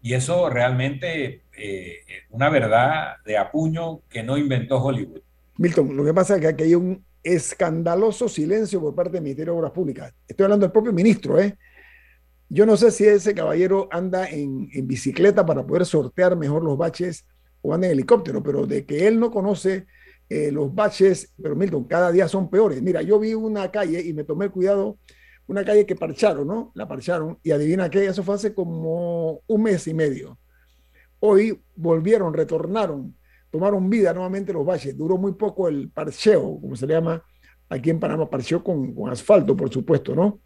Y eso realmente eh, una verdad de apuño que no inventó Hollywood.
Milton, lo que pasa es que aquí hay un escandaloso silencio por parte del Ministerio de Obras Públicas. Estoy hablando del propio ministro, ¿eh? Yo no sé si ese caballero anda en, bicicleta para poder sortear mejor los baches o anda en helicóptero, pero de que él no conoce eh, los baches, pero Milton, cada día son peores. Mira, yo vi una calle y me tomé cuidado una calle que parcharon, ¿no? La parcharon y adivina qué, eso fue hace como un mes y medio. Hoy volvieron, retornaron, tomaron vida nuevamente los valles. Duró muy poco el parcheo, como se le llama aquí en Panamá, parcheo con asfalto, por supuesto, ¿no?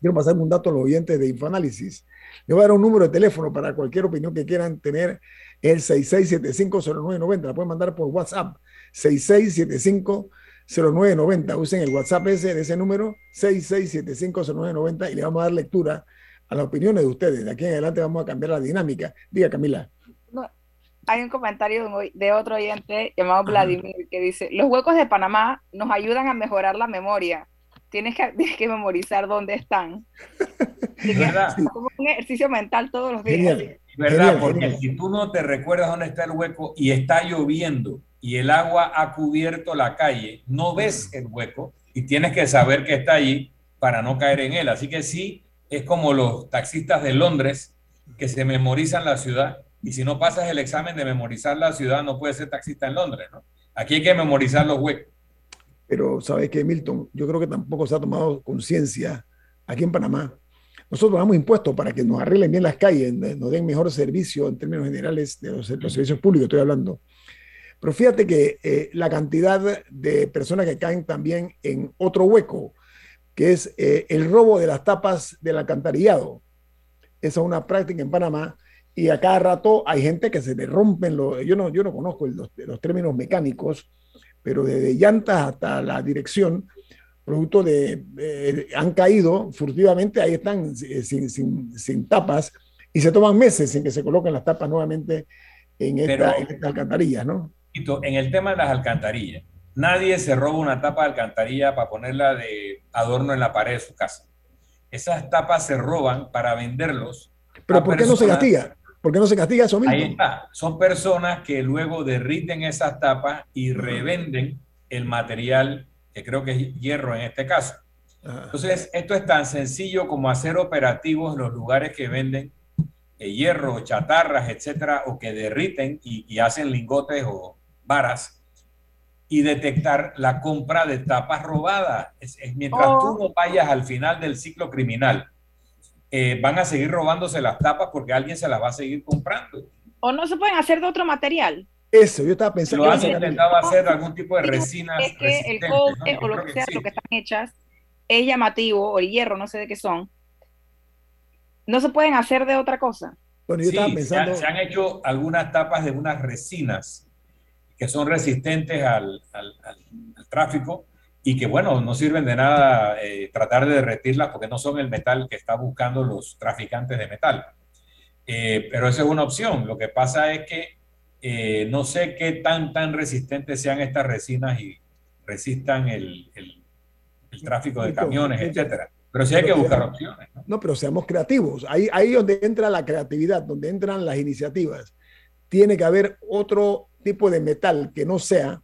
Quiero pasar un dato a los oyentes de Infoanálisis. Le voy a dar un número de teléfono para cualquier opinión que quieran tener, el 66750990. La pueden mandar por WhatsApp, 6675 0990. Usen el WhatsApp ese de ese número, 66750990, y le vamos a dar lectura a las opiniones de ustedes. De aquí en adelante vamos a cambiar la dinámica. Diga, Camila.
hay un comentario de otro oyente llamado Vladimir que dice, los huecos de Panamá nos ayudan a mejorar la memoria. Tienes que, que memorizar dónde están. Es verdad. Como un ejercicio mental todos los días.
verdad, porque si tú no te recuerdas dónde está el hueco y está lloviendo y el agua ha cubierto la calle, no ves el hueco y tienes que saber que está allí para no caer en él. Así que sí, es como los taxistas de Londres que se memorizan la ciudad y si no pasas el examen de memorizar la ciudad no puedes ser taxista en Londres, ¿no? Aquí hay que memorizar los huecos.
Pero sabes que Milton, yo creo que tampoco se ha tomado conciencia aquí en Panamá. Nosotros damos impuestos para que nos arreglen bien las calles, nos den mejor servicio en términos generales de los servicios públicos, estoy hablando. Pero fíjate que eh, la cantidad de personas que caen también en otro hueco, que es eh, el robo de las tapas del alcantarillado. Esa es una práctica en Panamá y a cada rato hay gente que se le rompen los, yo no, yo no conozco los, los términos mecánicos, pero desde llantas hasta la dirección, producto de, han caído furtivamente, ahí están eh, sin, sin, sin, tapas y se toman meses sin que se coloquen las tapas nuevamente en esta, en esta alcantarilla, ¿no?
en el tema de las alcantarillas, nadie se roba una tapa de alcantarilla para ponerla de adorno en la pared de su casa. Esas tapas se roban para venderlos.
¿Pero por qué no se castiga? ¿Por qué no se castiga eso mismo?
Ahí está. Son personas que luego derriten esas tapas y revenden el material, que creo que es hierro en este caso. Entonces, esto es tan sencillo como hacer operativos los lugares que venden eh, hierro, chatarras, etcétera, o que derriten y hacen lingotes o, varas y detectar la compra de tapas robadas. Es, mientras tú oh. no vayas al final del ciclo criminal, eh, van a seguir robándose las tapas porque alguien se las va a seguir comprando.
O no se pueden hacer de otro material.
Eso, yo estaba pensando.
Lo han intentado hacer algún tipo de resinas.
Es que el cobre o lo que sea, lo que están hechas, es llamativo, o el hierro, no sé de qué son. No se pueden hacer de otra cosa.
Bueno, yo estaba pensando. Se han, se han hecho algunas tapas de unas resinas que son resistentes al, al, tráfico y que, bueno, no sirven de nada eh, tratar de derretirlas porque no son el metal que están buscando los traficantes de metal. Eh, pero esa es una opción. Lo que pasa es que eh, no sé qué tan, tan resistentes sean estas resinas y resistan el, el, el tráfico de camiones, etcétera. Pero sí hay que buscar opciones. ¿no?
no, pero seamos creativos. Ahí, ahí donde entra la creatividad, donde entran las iniciativas. Tiene que haber otro tipo de metal que no sea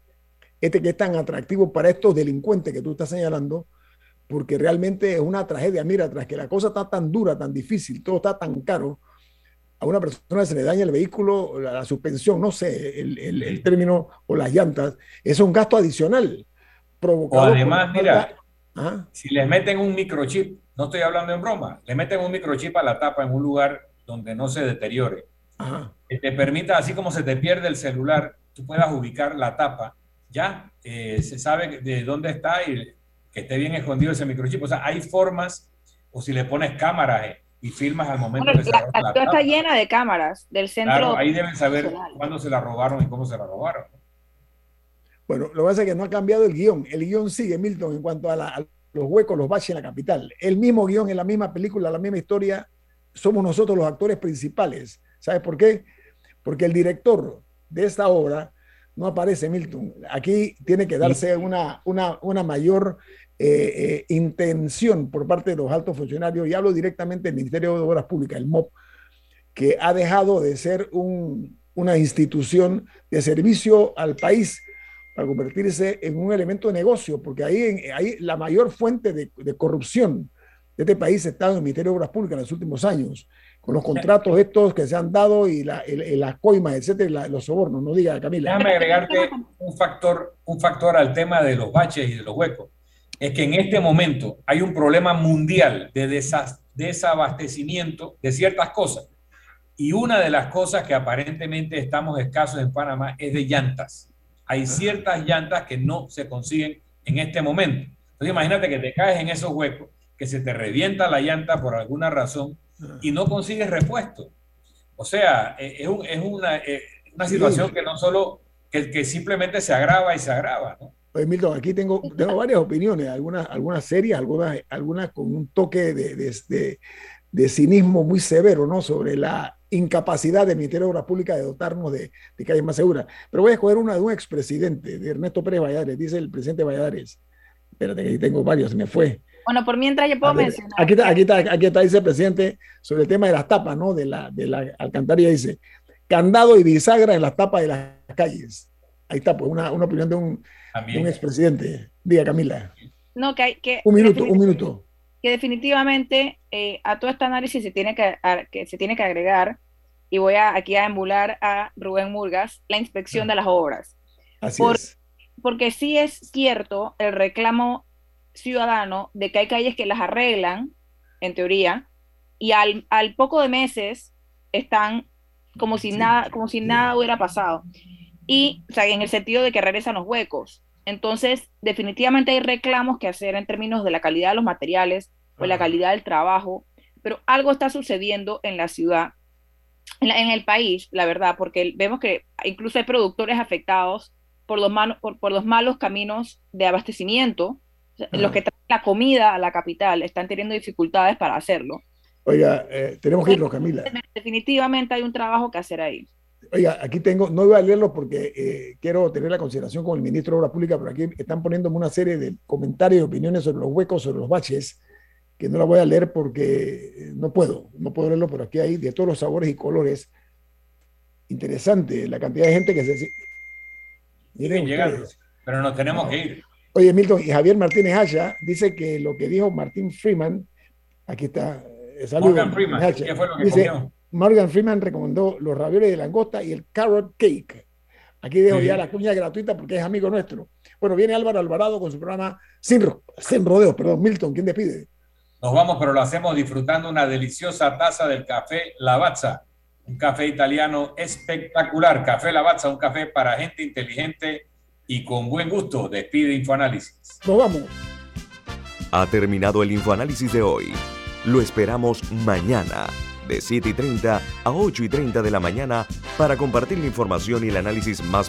este que es tan atractivo para estos delincuentes que tú estás señalando, porque realmente es una tragedia. Mira, tras que la cosa está tan dura, tan difícil, todo está tan caro, a una persona se le daña el vehículo, la, suspensión, no sé, el, el, término o las llantas, es un gasto adicional
provocado. O además, mira, ¿Ah? si les meten un microchip, no estoy hablando en broma, le meten un microchip a la tapa en un lugar donde no se deteriore que te permita, así como se te pierde el celular, tú puedas ubicar la tapa, ya eh, se sabe de dónde está y que esté bien escondido ese microchip. O sea, hay formas, o si le pones cámaras y filmas al momento
que se la, la está llena de cámaras del centro. Claro,
ahí deben saber cuándo se la robaron y cómo se la robaron.
Bueno, lo que pasa es que no ha cambiado el guion. El guion sigue, Milton, en cuanto a, los huecos, los baches en la capital. El mismo guion, en la misma película, la misma historia, somos nosotros los actores principales. ¿Sabes por qué? Porque el director de esta obra no aparece, Milton. Aquí tiene que darse una, una, una mayor eh, eh, intención por parte de los altos funcionarios, y hablo directamente del Ministerio de Obras Públicas, el MOP, que ha dejado de ser una institución de servicio al país para convertirse en un elemento de negocio, porque ahí, ahí la mayor fuente de, corrupción de este país está en el Ministerio de Obras Públicas en los últimos años, con los contratos estos que se han dado y las la coimas, etcétera, los sobornos. No diga, Camila.
Déjame agregarte un factor, un factor al tema de los baches y de los huecos es que en este momento hay un problema mundial de desabastecimiento de ciertas cosas. Y una de las cosas que aparentemente estamos escasos en Panamá es de llantas. Hay ciertas llantas que no se consiguen en este momento. Entonces imagínate que te caes en esos huecos, que se te revienta la llanta por alguna razón y no consigues repuesto. O sea, e, es, una, e, una, situación que no solo, que, que simplemente se agrava y se agrava, ¿no?
Pues Milton, aquí tengo, tengo varias opiniones, algunas, algunas serias, algunas, algunas con un toque de, de, de, cinismo muy severo, ¿no? Sobre la incapacidad del Ministerio de Obras Públicas de dotarnos de, de calles más seguras. Pero voy a escoger una de un expresidente, de Ernesto Pérez Valladares, dice el presidente Valladares. Espérate, que aquí tengo varios, se me fue.
Bueno, por mientras yo puedo mencionar.
Aquí está, aquí está, aquí está, dice el presidente, sobre el tema de las tapas, ¿no? De la, de la alcantarilla, dice, candado y bisagra en las tapas de las calles. Ahí está, pues, una, una opinión de un un expresidente. Diga, Camila.
No, que hay que.
Un minuto, un minuto.
Que definitivamente eh, a todo este análisis se tiene que, que, se tiene que agregar, y voy a, aquí a emular a Rubén Murgas, la inspección de las obras.
Así es.
Porque sí es cierto el reclamo ciudadano de que hay calles que las arreglan, en teoría, y al, al poco de meses están como si nada, como si nada hubiera pasado y o sea, en el sentido de que regresan los huecos. Entonces, definitivamente hay reclamos que hacer en términos de la calidad de los materiales o la calidad del trabajo, pero algo está sucediendo en la ciudad, en, el país, la verdad, porque vemos que incluso hay productores afectados por los, por, por los malos caminos de abastecimiento. Los que traen la comida a la capital están teniendo dificultades para hacerlo.
Oiga, eh, tenemos que irnos, Camila.
Definitivamente hay un trabajo que hacer ahí.
Oiga, aquí tengo, no voy a leerlo porque eh, quiero tener la consideración con el ministro de Obras Públicas, pero aquí están poniéndome una serie de comentarios y opiniones sobre los huecos, sobre los baches, que no la voy a leer porque eh, no puedo, no puedo leerlo, pero aquí hay de todos los sabores y colores. Interesante la cantidad de gente que se...
Miren llegando, pero nos tenemos que ir.
Oye, Milton, y Javier Martínez Haya dice que lo que dijo Martín Freeman, aquí está,
eh, Morgan Freeman, ¿qué fue lo que dice,
Morgan Freeman recomendó los ravioles de langosta y el carrot cake. Aquí dejo ya la cuña gratuita porque es amigo nuestro. Bueno, viene Álvaro Alvarado con su programa Sin, Sin Rodeos. Perdón, Milton, ¿quién despide?
Nos vamos, pero lo hacemos disfrutando una deliciosa taza del café Lavazza. Un café italiano espectacular. Café Lavazza, un café para gente inteligente y con buen gusto. Despide Infoanálisis.
Nos vamos.
Ha terminado el Infoanálisis de hoy. Lo esperamos mañana de 7 y 30 a 8 y 30 de la mañana para compartir la información y el análisis más